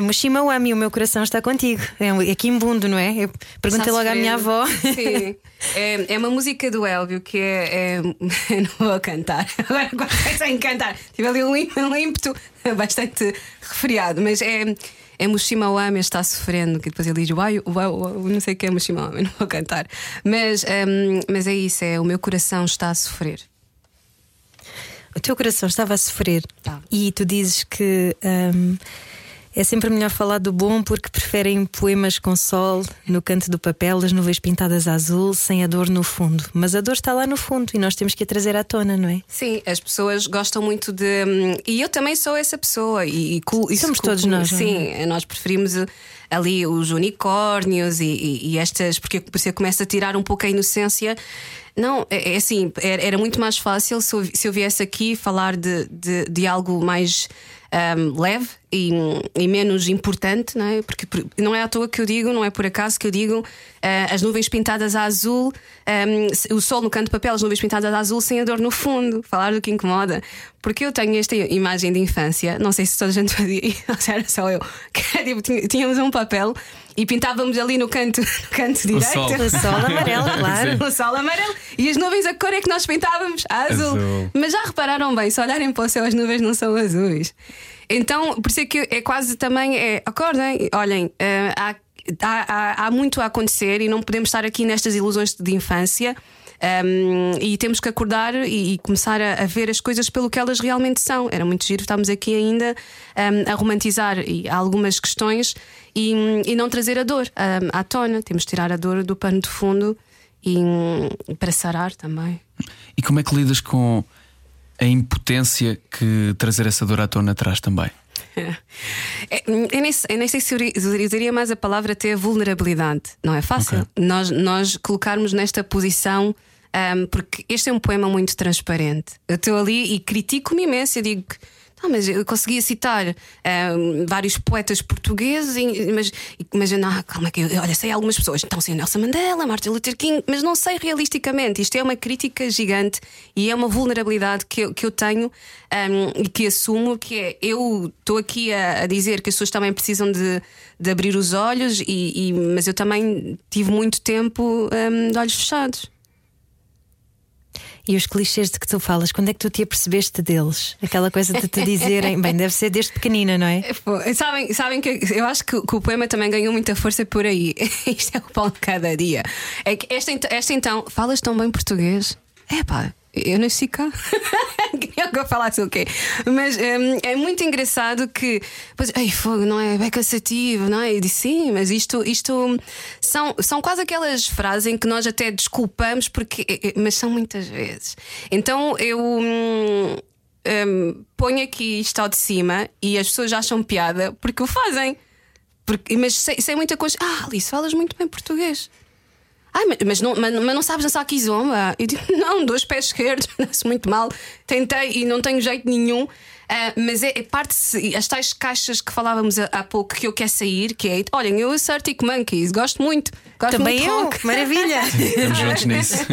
uh, Mushima Wami, o meu coração está contigo. É, é Kimbundo, não é? Eu perguntei logo à minha avó. Sim. É, é uma música do Elvio que é. é não vou cantar. Agora quase sem cantar. Tive ali um, um ímpeto bastante refriado, mas é. É Mushima Wami está sofrendo, que depois ele diz uau, uau, uau não sei o que é Mushima Wami, não vou cantar. Mas, um, mas é isso, é o meu coração está a sofrer. O teu coração estava a sofrer Tá. e tu dizes que hum, é sempre melhor falar do bom porque preferem poemas com sol no canto do papel, as nuvens pintadas a azul, sem a dor no fundo. Mas a dor está lá no fundo e nós temos que a trazer à tona, não é? Sim, as pessoas gostam muito de. hum, E eu também sou essa pessoa. E, e Somos todos nós, não é? Sim, nós preferimos uh, ali os unicórnios e, e- e estas. Porque você começa a tirar um pouco a inocência. Não, é, é assim, era, era muito mais fácil se eu, se eu viesse aqui falar de, de, de algo mais hum, leve e, e menos importante, não é? Porque por- não é à toa que eu digo, não é por acaso que eu digo ah, as nuvens pintadas a azul, se- o sol no canto de papel, as nuvens pintadas a azul sem a dor no fundo, falar do que incomoda. Porque eu tenho esta imagem de infância, não sei se toda a gente fazia, era só eu, que era tipo, tínhamos um papel e pintávamos ali no canto, no canto direito. sol. O sol amarelo, claro. O sol amarelo e as nuvens, a cor é que nós pintávamos? Azul. Azul. Mas já repararam bem, se olharem para o céu, as nuvens não são azuis. Então, por isso é que é quase também é, acordem, olhem, eh, há, há, há- há muito a acontecer e não podemos estar aqui nestas ilusões de infância. Um, e temos que acordar e, e começar a, a ver as coisas pelo que elas realmente são. Era muito giro, estamos aqui ainda um, a romantizar e algumas questões e, e não trazer a dor um, à tona. Temos de tirar a dor do pano de fundo e para sarar também. E como é que lidas com a impotência que trazer essa dor à tona traz também? É, Eu nem, eu nem sei se eu usaria mais a palavra até vulnerabilidade. Não é fácil Ok. nós, nós colocarmos nesta posição. ahm, porque este é um poema muito transparente. Eu estou ali e critico-me imenso. Eu digo Não, mas eu conseguia citar ahm, vários poetas portugueses, e- mas, mas eu, não, calma, que eu, olha, sei algumas pessoas. Então, sei Nelson Mandela, Martin Luther King, mas não sei realisticamente. Isto é uma crítica gigante e é uma vulnerabilidade que eu, que eu tenho ahm, e que assumo que é eu estou aqui a, a dizer que as pessoas também precisam de, de abrir os olhos, e, e- mas eu também tive muito tempo ahm, de olhos fechados. E os clichês de que tu falas, quando é que tu te apercebeste deles? Aquela coisa de te dizerem, bem, deve ser desde pequenina, não é? Sabem, sabem que eu acho que, que o poema também ganhou muita força por aí. Isto é o pão de cada dia. É que esta, esta então, falas tão bem português? É pá, eu nasci cá. Queria que eu falasse o quê? Mas hum, é muito engraçado que. Pois, Ei, fogo, não é? É cansativo, não é? Eu disse sim, mas isto, isto são, são quase aquelas frases em que nós até desculpamos, porque, eh, eh, mas são muitas vezes. Então eu. hum, hum, ponho aqui isto ao de cima e as pessoas acham piada porque o fazem. Porque, mas sem, sem muita coisa. Ah, Alice, falas muito bem português. Ah, mas, não, mas, mas não sabes dançar kizomba? Eu digo, não, dois pés esquerdos, danço muito mal. Tentei e não tenho jeito nenhum. Ah, mas é, é parte as tais caixas que falávamos há, há pouco que eu quero sair, que é olhem, eu sou Arctic Monkeys, gosto muito. Gosto Também muito de eu, rock. maravilha. Estamos juntos nisso.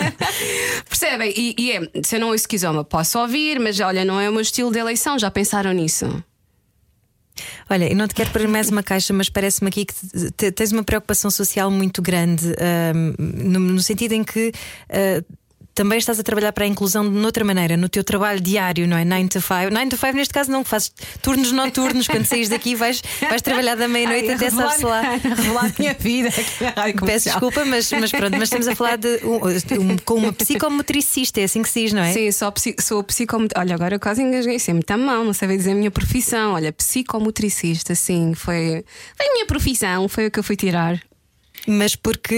Percebem? E, e é, se eu não ouço kizomba, posso ouvir, mas olha, não é o meu estilo de eleição, já pensaram nisso? Olha, eu não te quero pôr mais uma caixa, mas parece-me aqui que te- te- tens uma preocupação social muito grande, ahm, no, no sentido em que. ah, também estás a trabalhar para a inclusão de noutra maneira, no teu trabalho diário, não é? 9 to 5. 9 to 5, neste caso, não, que fazes turnos noturnos. Quando saís daqui, vais, vais trabalhar da meia-noite até revelar- sabe-se lá. revelar a minha vida Peço desculpa, mas, mas pronto, mas estamos a falar de um- um- com uma psicomotricista, é assim que se diz, não é? Sim, sou, sou psicomotricista. Olha, agora eu quase engasguei. Isso é muito mal, não sabia dizer a minha profissão. Olha, psicomotricista, sim, foi, foi a minha profissão, foi o que eu fui tirar. Mas porque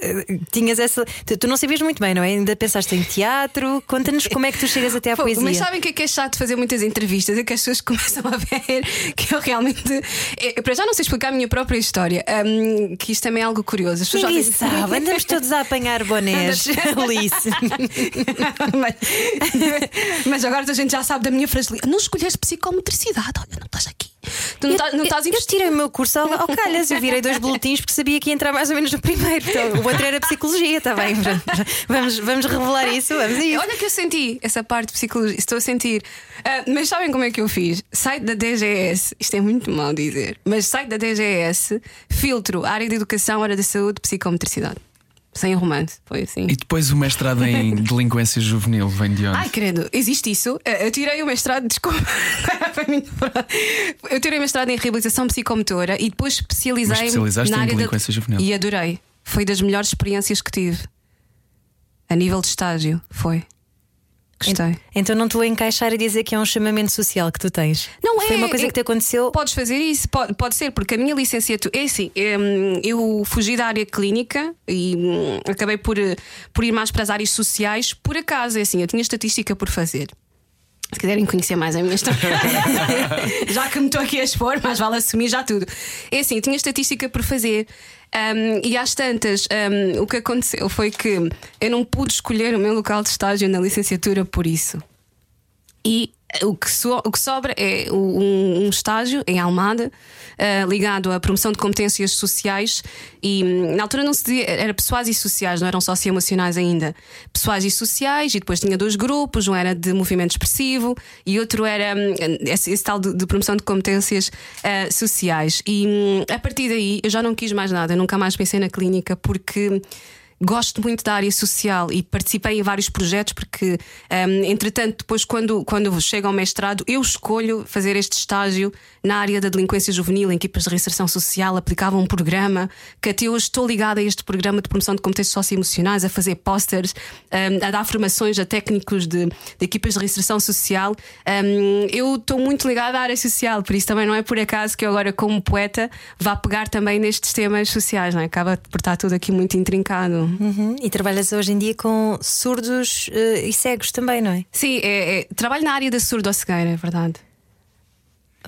eh, tinhas essa. Tu, não sabias muito bem, não é? Ainda pensaste em teatro. Conta-nos como é que tu chegas até à Pô, poesia. Mas sabem o que é que é chato de fazer muitas entrevistas? É que as pessoas começam a ver que eu realmente. É, para já não sei explicar a minha própria história, hum, que isto também é algo curioso. As pessoas Ninguém dizem- sabe, andamos todos a apanhar bonés, Alice. mas, mas agora a gente já sabe da minha fragilidade. Não escolheste psicomotricidade, olha, não estás aqui. Tu não, estás- não estás a eu, eu tirei o meu curso ao, ao calhas, eu virei dois boletins porque sabia que ia entrar mais ou menos no primeiro. Então, o outro era psicologia, está bem? Vamos, vamos revelar isso, vamos isso. Olha que eu senti essa parte de psicologia, estou a sentir. Ah, mas sabem como é que eu fiz? Site da DGS, isto é muito mal dizer, mas site da DGS, filtro, área de educação, área da saúde, psicomotricidade. Sem romance, foi assim. E depois o mestrado em delinquência juvenil vem de onde? Ai, credo, existe isso? Eh, Eu tirei o mestrado, desculpa. Eu tirei o mestrado em reabilitação psicomotora e depois especializei na em área delinquência da... juvenil. E adorei. Foi das melhores experiências que tive. A nível de estágio, foi. Gostei. Então não estou a encaixar e dizer que é um chamamento social que tu tens. Não Foi é, uma coisa é- que te aconteceu. Podes fazer isso, pode, pode ser, porque a minha licenciatura é assim: hum, eu fugi da área clínica e hum, acabei por, por ir mais para as áreas sociais por acaso. É assim, eu tinha estatística por fazer. Se quiserem conhecer mais a minha história, já que me estou aqui a expor, mais vale assumir já tudo. É assim, eu tinha estatística por fazer. Hum, e às tantas, hum, o que aconteceu foi que eu não pude escolher o meu local de estágio na licenciatura por isso. E o que, so- o que sobra é um, um estágio em Almada eh, ligado à promoção de competências sociais e hum, na altura não se dizia, era pessoais e sociais, não eram socioemocionais ainda. Pessoais e sociais, e depois tinha dois grupos, um era de movimento expressivo e outro era hum, esse, esse tal de, de promoção de competências eh, sociais. E hum, a partir daí eu já não quis mais nada, eu nunca mais pensei na clínica porque. Gosto muito da área social e participei em vários projetos porque, hum, entretanto, depois, quando, quando chego ao mestrado, eu escolho fazer este estágio na área da delinquência juvenil, em equipas de reinserção social, aplicava um programa que até hoje estou ligada a este programa de promoção de competências socioemocionais, a fazer posters, hum, a dar formações a técnicos de, de equipas de reinserção social. Hum, eu estou muito ligada à área social, por isso também não é por acaso que eu agora, como poeta, vá pegar também nestes temas sociais, não é? Acaba por estar tudo aqui muito intrincado. Uhum. E trabalhas hoje em dia com surdos eh, e cegos também, não é? Sim, é, é- trabalho na área da surdo-cegueira, é verdade.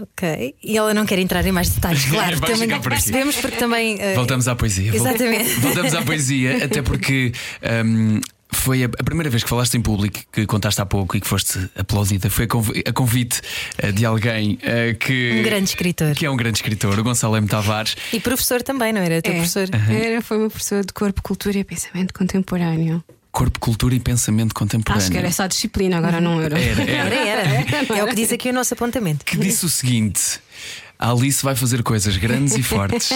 Ok. E ela não quer entrar em mais detalhes, claro. Vai também chegar por aqui. percebemos porque também. eh, Voltamos à poesia. Exatamente. Voltamos à poesia, até porque hum, foi a, primeira vez que falaste em público, que contaste há pouco e que foste aplaudida. Foi a convi- a convite eh, de alguém eh, que. Um grande escritor. Que é um grande escritor, o Gonçalo M. Tavares. E professor também, não era? Teu É, professor. Era, foi uma professora de corpo, cultura e pensamento contemporâneo. Corpo, Cultura e Pensamento Contemporâneo. Acho que era essa a disciplina, agora não era. Era, era. Era, era. É o que diz aqui o nosso apontamento. Que disse o seguinte: a Alice vai fazer coisas grandes e fortes.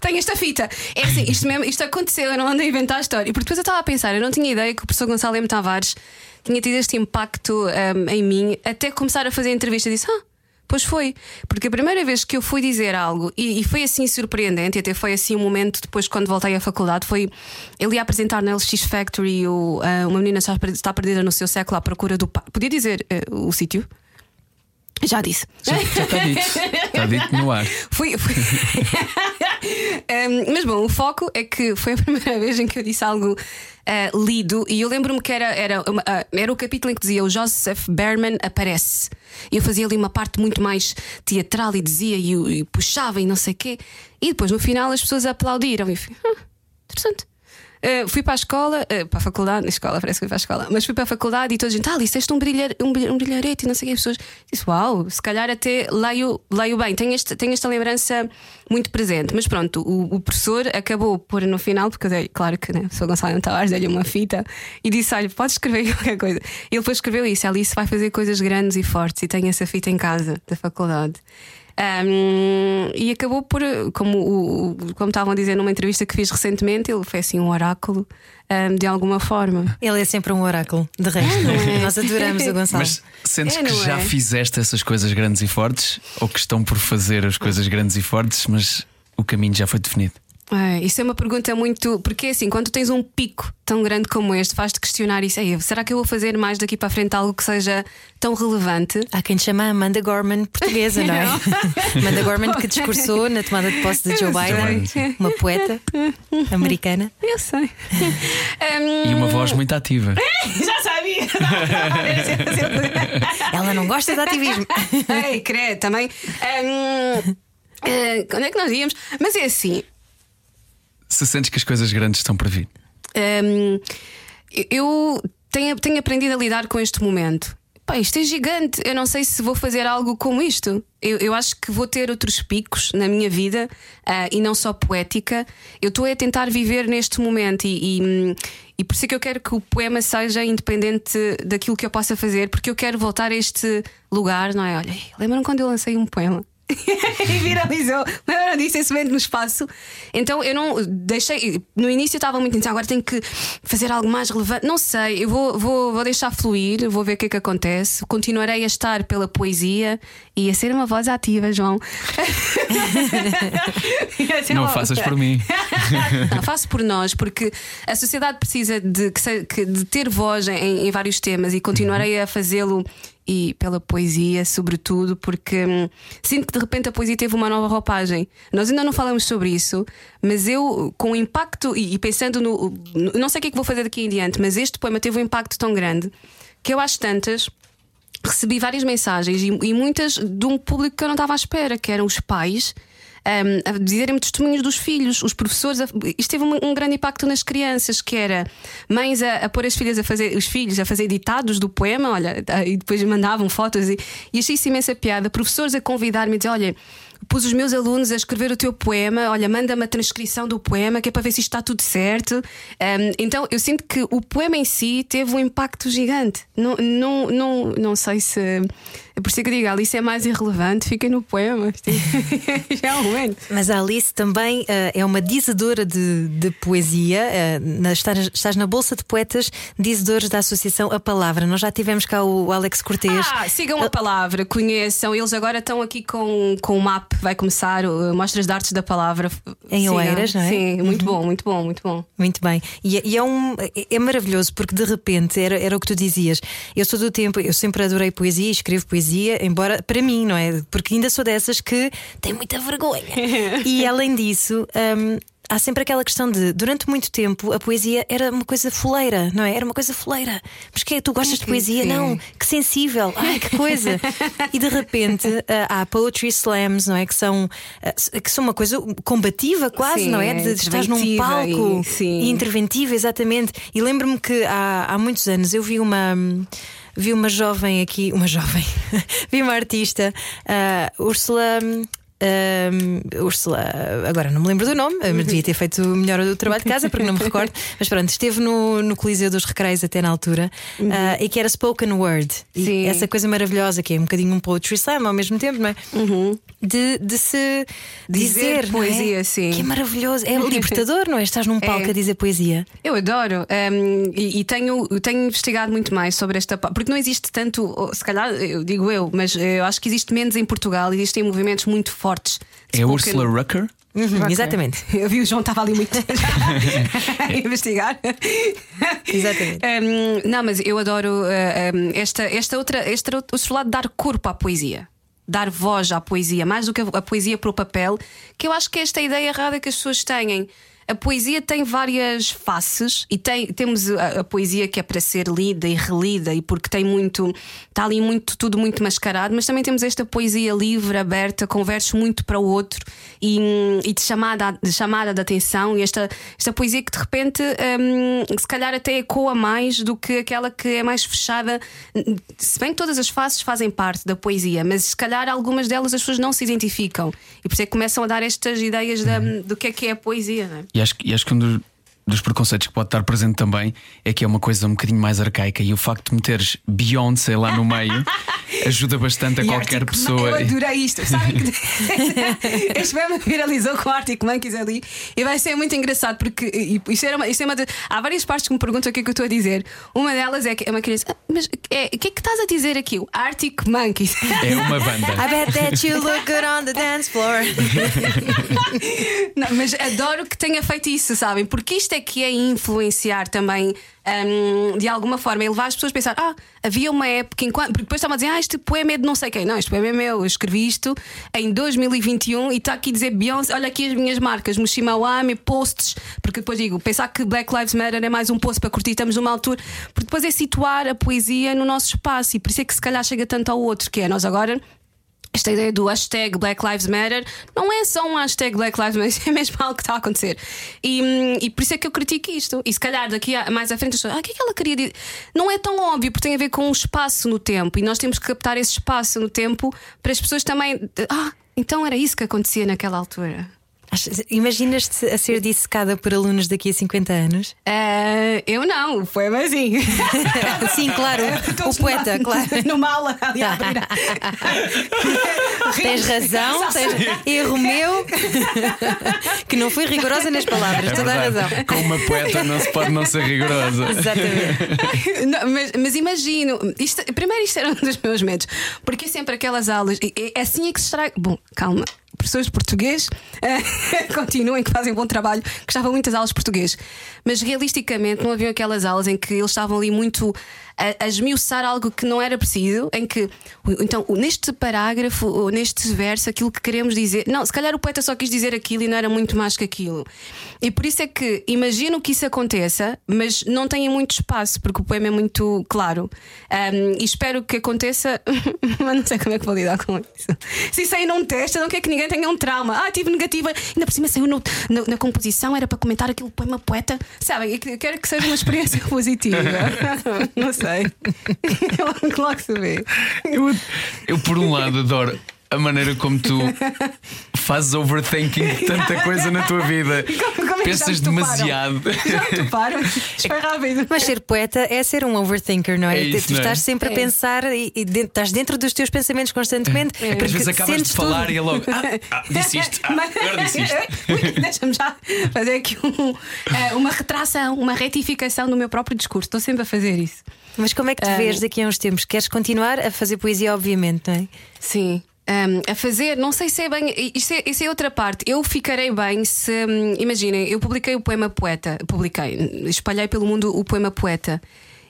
Tenho esta fita. É assim, isto, mesmo, isto aconteceu, eu não ando a inventar a história. Porque depois eu estava a pensar, eu não tinha ideia que o professor Gonçalo M. Tavares tinha tido este impacto hum, em mim até começar a fazer a entrevista. Disse, ah, Pois foi, porque a primeira vez que eu fui dizer algo e, e foi assim surpreendente, e até foi assim um momento depois quando voltei à faculdade, foi ele ia apresentar na LX Factory o, uh, uma menina está, está perdida no seu século à procura do pai. Podia dizer uh, o sítio? Já disse. Já, já está dito. Está dito no ar. Fui, fui. um, mas bom, o foco é que foi a primeira vez em que eu disse algo uh, lido e eu lembro-me que era, era, uma, uh, era o capítulo em que dizia o Joseph Berman aparece. E eu fazia ali uma parte muito mais teatral e dizia e, e puxava e não sei o quê. E depois no final as pessoas aplaudiram e fui, ah, interessante. Uh, fui para a escola, uh, para a faculdade, na escola, parece que fui para a escola, mas fui para a faculdade e toda a gente, ah, disseste um, brilhar, um, um brilharete e não sei o que. As pessoas disse, uau, se calhar até leio, leio bem, tenho, este, tenho esta lembrança muito presente. Mas pronto, o, o professor acabou por no final, porque eu dei, claro que né, sou Gonçalo Tavares, dei-lhe uma fita e disse: Olha, podes escrever qualquer coisa. Ele depois escreveu isso: Alice vai fazer coisas grandes e fortes e tem essa fita em casa da faculdade. Um, e acabou por, como, o, como estavam a dizer numa entrevista que fiz recentemente, ele foi assim um oráculo um, de alguma forma. Ele é sempre um oráculo, de resto. É, é? Nós adoramos o Gonçalo. Mas sentes É, que já é? fizeste essas coisas grandes e fortes ou que estão por fazer as coisas grandes e fortes, mas o caminho já foi definido? É, isso é uma pergunta muito. Porque assim, quando tens um pico tão grande como este, faz-te questionar isso. Ei, será que eu vou fazer mais daqui para a frente algo que seja tão relevante? Há quem te chama Amanda Gorman portuguesa, não é? Amanda Gorman que discursou na tomada de posse de Joe Biden, uma poeta americana. Eu sei. Um, E uma voz muito ativa. Já sabia! Ela não gosta de ativismo. Ei, credo, também. Um, eh, onde é que nós íamos? Mas é assim. Se sentes que as coisas grandes estão por vir. Hum, eu tenho, tenho aprendido a lidar com este momento. Pá, isto é gigante. Eu não sei se vou fazer algo como isto. Eu, eu acho que vou ter outros picos na minha vida ah, e não só poética. Eu estou a tentar viver neste momento e, e, e por isso é que eu quero que o poema seja independente daquilo que eu possa fazer, porque eu quero voltar a este lugar, não é? Olha, lembram quando eu lancei um poema? e viralizou. Lembram disso esse momento no espaço? Então eu não deixei. No início eu estava muito intensa, agora tenho que fazer algo mais relevante. Não sei, eu vou, vou, vou deixar fluir, vou ver o que é que acontece. Continuarei a estar pela poesia e a ser uma voz ativa, João. Não faças por mim. não, faço por nós, porque a sociedade precisa de, de ter voz em, em vários temas e continuarei a fazê-lo e pela poesia, sobretudo, porque hum, sinto que de repente a poesia teve uma nova roupagem. Nós ainda não falamos sobre isso, mas eu, com o impacto e, e pensando no, no- Não sei o que é que vou fazer daqui em diante, mas este poema teve um impacto tão grande que eu às tantas recebi várias mensagens e, e muitas de um público que eu não estava à espera, que eram os pais. Um, a dizerem-me testemunhos dos filhos, os professores. a- isto teve um, um grande impacto nas crianças, que era mães a, a pôr as filhas a fazer, os filhos a fazer ditados do poema, olha, e depois mandavam fotos e, e achei isso imensa piada. Professores a convidar-me a dizer: olha, pus os meus alunos a escrever o teu poema, olha, manda-me a transcrição do poema, que é para ver se isto está tudo certo. Um, então eu sinto que o poema em si teve um impacto gigante. Não, não, não, não sei se. É por isso que eu digo, Alice é mais irrelevante, fiquem no poema. Já é um. Mas a Alice também eh, é uma dizedora de, de poesia. eh, na- estás, estás na Bolsa de Poetas Dizedores da Associação A Palavra. Nós já tivemos cá o Alex Cortês. Ah, sigam a palavra, conheçam. Eles agora estão aqui com, com o MAP, vai começar o Mostras de Artes da Palavra. Em. Oeiras, não é? Sim, muito bom, muito bom, muito bom. Muito bem. E, é- e é, um, é maravilhoso porque de repente era, era o que tu dizias. Eu sou do tempo, eu sempre adorei poesia, escrevo poesia, embora para mim, não é? Porque ainda sou dessas que tem muita vergonha. e além disso. hum, Há sempre aquela questão de, durante muito tempo, a poesia era uma coisa foleira, não é? Era uma coisa foleira. Mas que é? Tu gostas de poesia? sim. Não, que sensível, ai que coisa. e de repente ah, há poetry slams, não é? Que são, ah, que são uma coisa combativa quase, Sim, não é? é De, estar num palco e- sim. interventiva, exatamente. E lembro-me que há, há muitos anos eu vi uma. Vi uma jovem aqui, uma jovem, vi uma artista, ah, Úrsula. Um, Úrsula, agora não me lembro do nome, mas devia ter feito melhor o trabalho de casa porque não me recordo. Mas pronto, esteve no, no Coliseu dos Recreios até na altura uh, e que era spoken word. E Sim. essa coisa maravilhosa que é um bocadinho um poetry slam ao mesmo tempo, não é? De, de se Dizer dizer, é? poesia, sim. Que é maravilhoso, é libertador, não é? Estás num palco É. a dizer poesia. Eu adoro um, e, e tenho, tenho investigado muito mais sobre esta porque não existe tanto, se calhar eu digo eu, mas eh, eu acho que existe menos em Portugal. Existem movimentos muito fortes. De É spoken- Ursula Rucker? Uhum, Ok. Exatamente. Eu vi o João estava ali muito a investigar. Exatamente. Um, não, mas eu adoro uh, um, esta, esta outra, este outro lado de dar corpo à poesia. Dar voz à poesia, mais do que a, a poesia para o papel, que eu acho que é esta ideia errada que as pessoas têm. A poesia tem várias faces e tem, temos a, a poesia que é para ser lida e relida e porque tem muito, está ali muito, tudo muito mascarado, mas também temos esta poesia livre, aberta, com versos muito para o outro e, e de, chamada, de chamada de atenção, e esta, esta poesia que de repente hum, se calhar até ecoa mais do que aquela que é mais fechada. Se bem que todas as faces fazem parte da poesia, mas se calhar algumas delas as pessoas não se identificam e por isso é que começam a dar estas ideias da- do que é que é a poesia. Não é? E acho, e acho que um dos, dos preconceitos que pode estar presente também é que é uma coisa um bocadinho mais arcaica e o facto de meteres Beyoncé lá no meio ajuda bastante a E qualquer Arctic pessoa. Mon- Eu adorei isto. Sabem que este meme viralizou com o Arctic Monkeys ali e vai ser muito engraçado porque e, isto era uma, isto é uma de- há várias partes que me perguntam o que é que eu estou a dizer. Uma delas é que é uma criança, "Ah, mas é, o que é que estás a dizer aqui? O Arctic Monkeys. É uma banda. I bet that you look good on the dance floor. Não, mas adoro que tenha feito isso, sabem? Porque isto é que é influenciar também. hum, de alguma forma, é levar as pessoas a pensar: ah, havia uma época enquanto. Porque depois estavam a dizer: ah, este poema é de não sei quem. Não, este poema é meu. Eu escrevi isto em 2021 e está aqui a dizer Beyoncé: olha aqui as minhas marcas, Mushimawami, posts. Porque depois digo: pensar que Black Lives Matter é mais um post para curtir, estamos numa altura. Porque depois é situar a poesia no nosso espaço e por isso é que se calhar chega tanto ao outro, que é nós agora esta ideia do hashtag Black Lives Matter não é só um hashtag Black Lives Matter, é mesmo algo que está a acontecer. E, e por isso é que eu critico isto. E se calhar daqui a, mais à frente, ah, o que é que ela queria dizer? Não é tão óbvio, porque tem a ver com um espaço no tempo. E nós temos que captar esse espaço no tempo para as pessoas também. Ah, então era isso que acontecia naquela altura. Imaginas-te a ser dissecada por alunos daqui a 50 anos? Ah, eu não, foi mas assim. Sim, claro. o Todos poeta, numa, claro. Numa aula ali a abrir. Tens razão, tens erro meu, que não fui rigorosa nas palavras, É toda a razão. Com uma poeta não se pode não ser rigorosa. Exatamente. Não, mas, mas imagino, isto, primeiro isto era um dos meus medos, porque é sempre aquelas aulas, e assim é que se estraga. Bom, calma, professores de português, eh, continuem que fazem bom trabalho, que estavam muitas aulas de português, mas realisticamente não haviam aquelas aulas em que eles estavam ali muito a, a esmiuçar algo que não era preciso, em que então neste parágrafo ou neste verso aquilo que queremos dizer, não, se calhar o poeta só quis dizer aquilo e não era muito mais que aquilo. E por isso é que imagino que isso aconteça, mas não tem muito espaço, porque o poema é muito claro. Um, e espero que aconteça, mas não sei como é que vou lidar com isso. Se isso aí não testa, não quer que ninguém tenha um trauma. Ah, tive negativa, ainda por cima saiu no- na, na composição, era para comentar aquilo poema poeta. Sabem, quero que seja uma experiência positiva. não sei. Logo se vê. Eu, eu, por um lado, adoro a maneira como tu fazes overthinking de tanta coisa na tua vida. Como- como é já Pensas toparam? demasiado. Já me toparam? Rápido. Mas ser poeta é ser um overthinker, não é? É isso, tu não é? estás sempre a É. pensar e, e dentro- estás dentro dos teus pensamentos constantemente. porque Às vezes acabas de falar tudo. e é logo. Ah, ah, disse isto. Ah, Mas- agora disse isto. Deixa-me já fazer aqui um, eh, uma retração, uma retificação do meu próprio discurso. Estou sempre a fazer isso. Mas como é que te Ah. vês daqui a uns tempos? Queres continuar a fazer poesia, obviamente, não é? Sim. Um, a fazer, não sei se é bem. Isso é, isso é outra parte. Eu ficarei bem se. hum, Imaginem, eu publiquei o poema Poeta. Publiquei, espalhei pelo mundo o poema Poeta.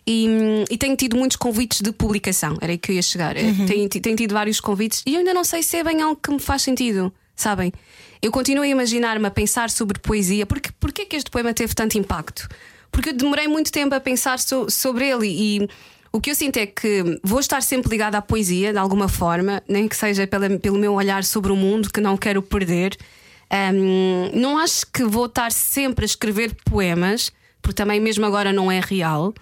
E, hum, e tenho tido muitos convites de publicação. Era aí que eu ia chegar. Eh, Tenho, ti- tenho tido vários convites e eu ainda não sei se é bem algo que me faz sentido. Sabem? Eu continuo a imaginar-me a pensar sobre poesia. Porque, porque é que este poema teve tanto impacto? Porque eu demorei muito tempo a pensar so- sobre ele e. O que eu sinto é que vou estar sempre ligada à poesia, de alguma forma, nem que seja pela- pelo meu olhar sobre o mundo, que não quero perder. Ahm, não acho que vou estar sempre a escrever poemas, porque também, mesmo agora, não é real.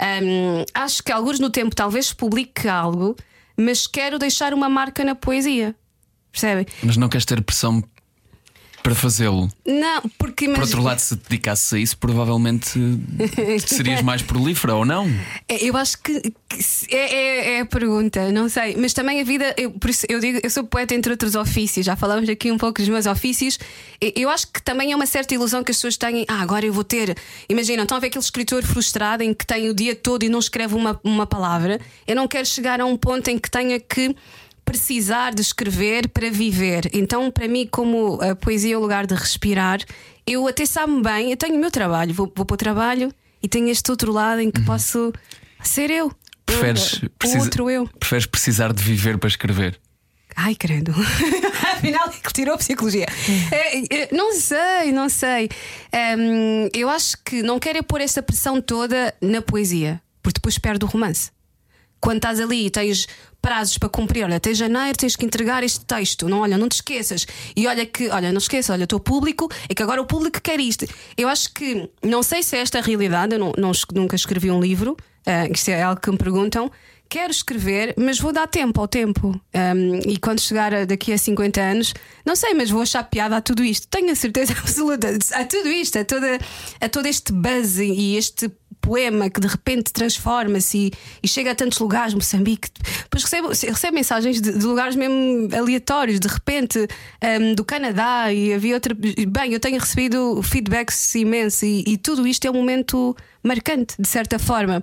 Ahm, acho que, alguns no tempo, talvez publique algo, mas quero deixar uma marca na poesia. Percebem? Mas não queres ter pressão para fazê-lo. Não, porque Por outro lado, se te dedicasses a isso, provavelmente serias mais prolífera ou não? É, Eu acho que, que é, é- é a pergunta, não sei. Mas também a vida, eu, por isso eu digo, eu sou poeta entre outros ofícios, já falamos aqui um pouco dos meus ofícios. Eu acho que também é uma certa ilusão que as pessoas têm. Ah, agora eu vou ter. Imagina, estão a ver aquele escritor frustrado em que tem o dia todo e não escreve uma, uma palavra. Eu não quero chegar a um ponto em que tenha que precisar de escrever para viver. Então, para mim, como a poesia é o lugar de respirar, eu até sabe bem, eu tenho o meu trabalho, vou, vou para o trabalho e tenho este outro lado em que posso ser eu. Preferes, Eu, o precisa- outro eu. preferes precisar de viver para escrever? Ai, credo. Afinal, que tirou a psicologia. É, é, não sei, não sei. Hum, eu acho que não quero é pôr essa pressão toda na poesia, porque depois perde o romance. Quando estás ali e tens prazos para cumprir, olha, até janeiro tens que entregar este texto, não, olha, não te esqueças. E olha que, olha, não esqueça, olha, o teu público, é que agora o público quer isto. Eu acho que, não sei se é esta a realidade, eu não, não nunca escrevi um livro, ah, isto é algo que me perguntam. Quero escrever, mas vou dar tempo ao tempo. Um, e quando chegar a- daqui a 50 anos, não sei, mas vou achar piada a tudo isto. Tenho a certeza absoluta a tudo isto, a, toda, a todo este buzz e este poema que de repente transforma-se e, e chega a tantos lugares, Moçambique. Depois recebo, mensagens de, de lugares mesmo aleatórios, de repente um, do Canadá e havia outra. Bem, eu tenho recebido feedbacks imensos e, e tudo isto é um momento marcante, de certa forma.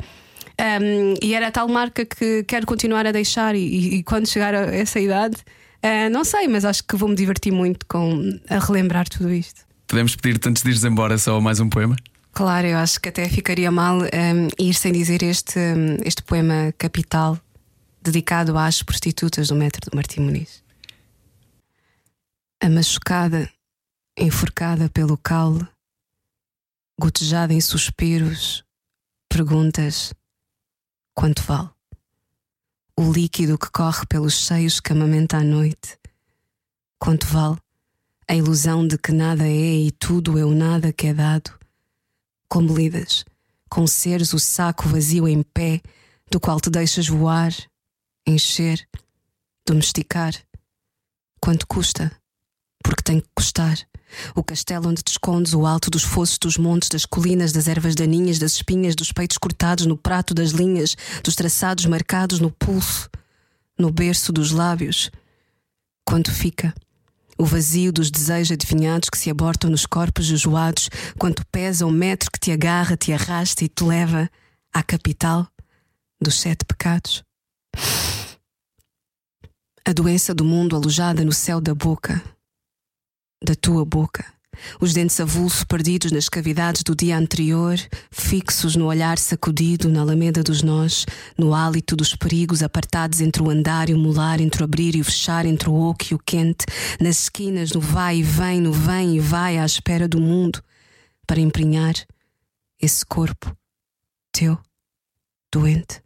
Um, e era a tal marca que quero continuar a deixar, e, e- e quando chegar a essa idade, uh, não sei, mas acho que vou me divertir muito com a relembrar tudo isto. Podemos pedir-te antes de ires embora só mais um poema? Claro, eu acho que até ficaria mal um, ir sem dizer este, um, este poema capital dedicado às prostitutas do metro do Martim Muniz. A machucada, enforcada pelo caule, gotejada em suspiros, perguntas: quanto vale? O líquido que corre pelos seios que amamenta à noite, quanto vale? A ilusão de que nada é e tudo é o nada que é dado como lidas, com seres o saco vazio em pé, do qual te deixas voar, encher, domesticar. Quanto custa? Porque tem que custar. O castelo onde te escondes, o alto dos fossos dos montes, das colinas, das ervas daninhas, das espinhas, dos peitos cortados no prato das linhas, dos traçados marcados no pulso, no berço dos lábios. Quanto fica? O vazio dos desejos adivinhados que se abortam nos corpos jejuados, quanto pesa o metro que te agarra, te arrasta e te leva à capital dos sete pecados. A doença do mundo alojada no céu da boca, da tua boca. Os dentes avulso perdidos nas cavidades do dia anterior, fixos no olhar sacudido na alameda dos nós, no hálito dos perigos apartados entre o andar e o molar, entre o abrir e o fechar, entre o oco e o quente, nas esquinas, no vai e vem, no vem e vai à espera do mundo, para emprenhar esse corpo teu, doente.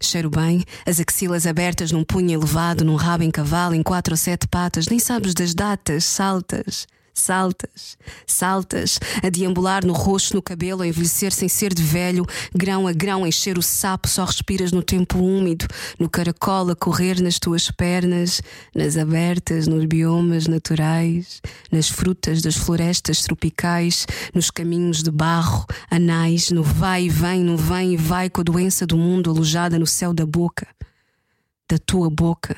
Cheiro bem, as axilas abertas num punho elevado, num rabo em cavalo, em quatro ou sete patas, nem sabes das datas, saltas, saltas, saltas, a deambular no rosto, no cabelo, a envelhecer sem ser de velho, grão a grão, encher o sapo, só respiras no tempo úmido, no caracol a correr nas tuas pernas, nas abertas, nos biomas naturais, nas frutas das florestas tropicais, nos caminhos de barro, anais, no vai e vem, no vem e vai com a doença do mundo alojada no céu da boca, da tua boca.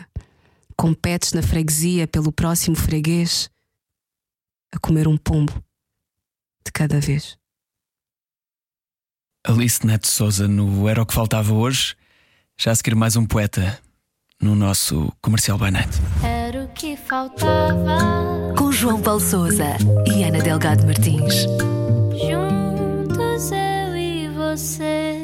Competes na freguesia pelo próximo freguês a comer um pombo de cada vez. Alice Neto Souza no Era o que Faltava Hoje. Já a seguir mais um poeta no nosso Comercial by Night. Era o que faltava. Com João Paulo Souza e Ana Delgado Martins. Juntos eu e você.